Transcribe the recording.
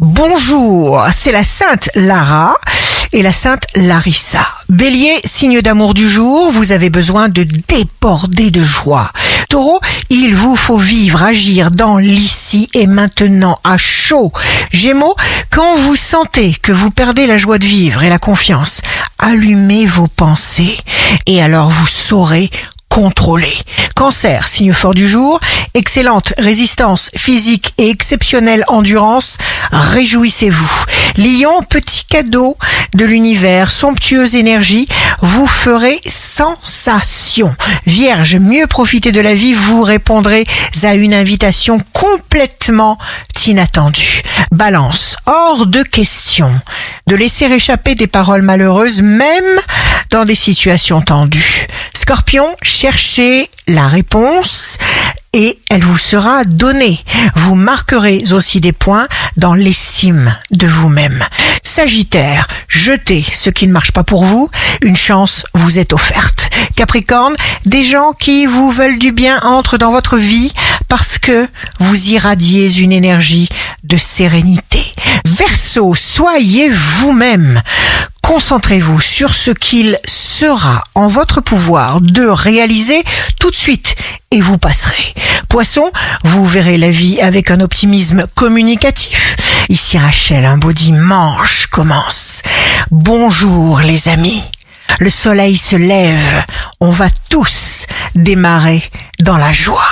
Bonjour, c'est la sainte Lara et la sainte Larissa. Bélier, signe d'amour du jour, vous avez besoin de déborder de joie. Taureau, il vous faut vivre, agir dans l'ici et maintenant à chaud. Gémeaux, quand vous sentez que vous perdez la joie de vivre et la confiance, allumez vos pensées et alors vous saurez contrôler. Cancer, signe fort du jour, excellente résistance physique et exceptionnelle endurance, réjouissez-vous. Lion, petit cadeau de l'univers, somptueuse énergie, vous ferez sensation. Vierge, mieux profiter de la vie, vous répondrez à une invitation complètement inattendue. Balance, hors de question de laisser échapper des paroles malheureuses, même dans des situations tendues. Scorpion, cherchez la réponse et elle vous sera donnée. Vous marquerez aussi des points dans l'estime de vous-même. Sagittaire, jetez ce qui ne marche pas pour vous. Une chance vous est offerte. Capricorne, des gens qui vous veulent du bien entrent dans votre vie parce que vous irradiez une énergie de sérénité. Verseau, soyez vous-même. Concentrez-vous sur ce qu'il sera en votre pouvoir de réaliser tout de suite et vous passerez. Poisson, vous verrez la vie avec un optimisme communicatif. Ici Rachel, un beau dimanche commence. Bonjour les amis. Le soleil se lève. On va tous démarrer dans la joie.